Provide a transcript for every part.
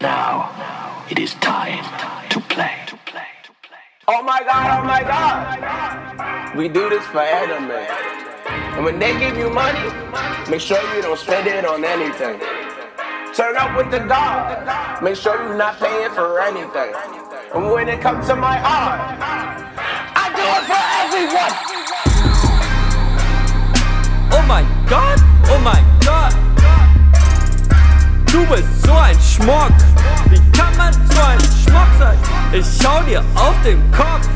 Now it is time to play. Oh my god, oh my god. We do this for anime. And when they give you money, make sure you don't spend it on anything. Turn up with the dog. Make sure you're not paying for anything. And when it comes to my art, I do it for everyone. Oh mein Gott, oh mein Gott. Du bist so ein Schmuck. Wie kann man so ein Schmuck sein? Ich schau dir auf den Kopf.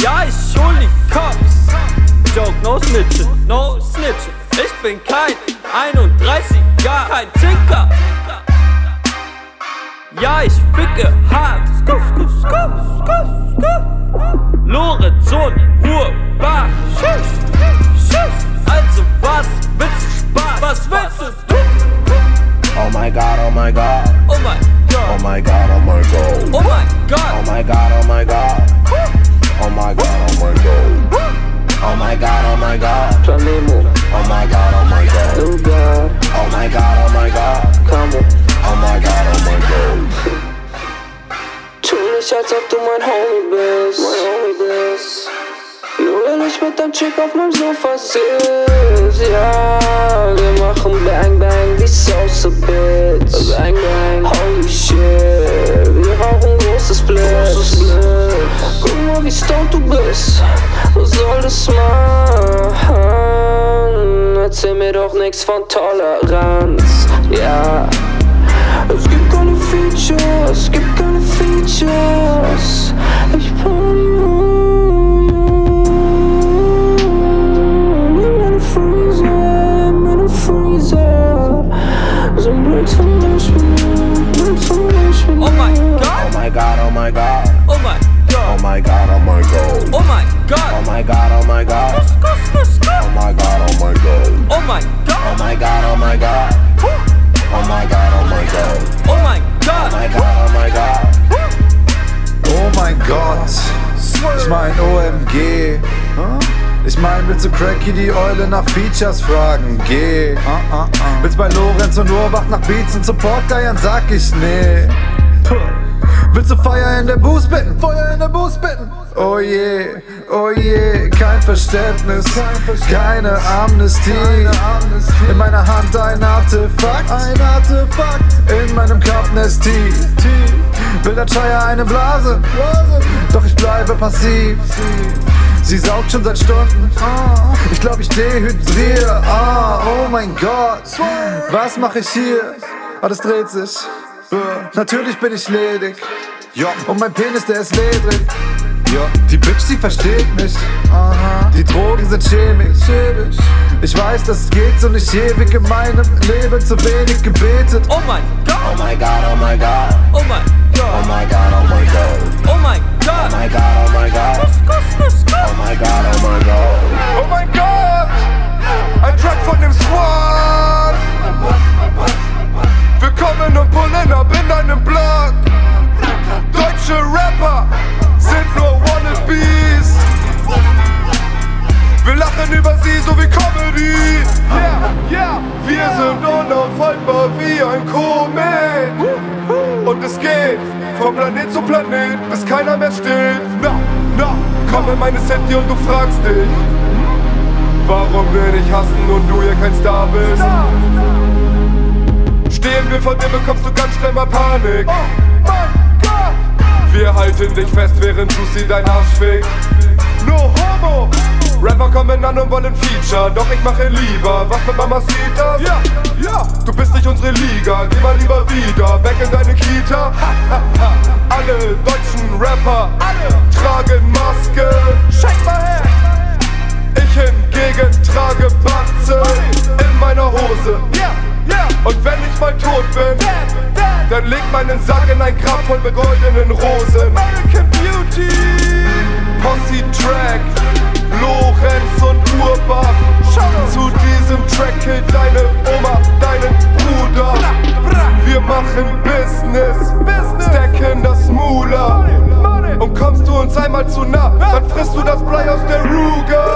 Ja, ich hol die Cops. Joke, no snitching, no snitching. Ich bin kein 31er, kein Tinker. Ja, ich ficke hart. Skuff, skuff, skuff, skuff, skuff. Lorenz und Hurbach. Schuss, ich mit deinem Chick auf meinem Sofa sitz. Ja, wir machen Bang Bang wie Sosa Bits. Bang Bang, holy shit. Wir rauchen großes Blitz. Guck mal, wie stoned du bist. Was soll das machen? Erzähl mir doch nix von Toleranz. Ja. Es gibt keine Features, es gibt keine Features. Ich party ein Breaks von Beispiel, Breaks von Beispiel. Oh mein Oh Gott. my god, oh my god. Oh mein Oh Gott. my god, oh my god. Oh mein Oh Gott. my god, oh my god. Skuff, skuff, skuff. Oh my god, oh my god. Oh mein Oh Gott. my god, oh my god. Oh my god, oh my god. Oh mein Oh Gott. my god, oh my god. Oh mein Gott, ich mein OMG. Ich mein, willst du Cracky die Eule nach Features fragen? Geh. Willst bei Lorenz und Urbach nach Beats und Support geiern? Sag ich nee. Willst du Feuer in der Boost bitten? Feuer in der Boost bitten? Oh je, oh je, kein Verständnis, keine Amnestie. In meiner Hand ein Artefakt, ein Artefakt. In meinem Cup Nestie. Will der Scheuer eine Blase, doch ich bleibe passiv. Sie saugt schon seit Stunden. Ich glaube, ich dehydriere. Ah, oh mein Gott. Was mache ich hier? Alles dreht sich. Natürlich bin ich ledig. Und mein Penis, der ist ledrig. Die Bitch, die versteht mich. Die Drogen sind chemisch. Ich weiß, dass es geht und ich ewig in meinem Leben zu wenig gebetet. Oh mein Oh Gott. my god, oh my god. Oh mein Oh Gott. my god, oh my god. Oh mein Oh Gott. my god, oh my god. Skuff, skuff, skuff. Oh my god, oh my god. Oh mein Gott! Ein Track von dem Squad! Wir kommen und pullen ab in deinem Block! Deutsche Rapper sind nur Wannabes! Wir lachen über sie so wie Comedy! Yeah, yeah! Wir sind unaufhaltbar wie ein Komet! Und es geht vom Planet zu Planet, bis keiner mehr steht. Na, na, komm in meine City und du fragst dich, warum wir dich hassen und du hier kein Star bist. Stehen wir vor dir, bekommst du ganz schnell mal Panik. Wir halten dich fest, während Lucy dein Arsch fickt. No homo! Rapper kommen an und wollen Feature, doch ich mache lieber was mit Mamacitas. Ja, ja, du bist nicht unsere Liga, geh mal lieber wieder, back in deine Kita. Ha, ha, ha. Alle deutschen Rapper, alle tragen Maske. Shake my hand! Ich hingegen trage Batze in meiner Hose. Und wenn ich mal tot bin, dann leg meinen Sack in ein Grab voll mit goldenen Rosen. American Beauty, Posse Track, Lorenz einmal zu nah, dann frisst du das Blei aus der Ruger.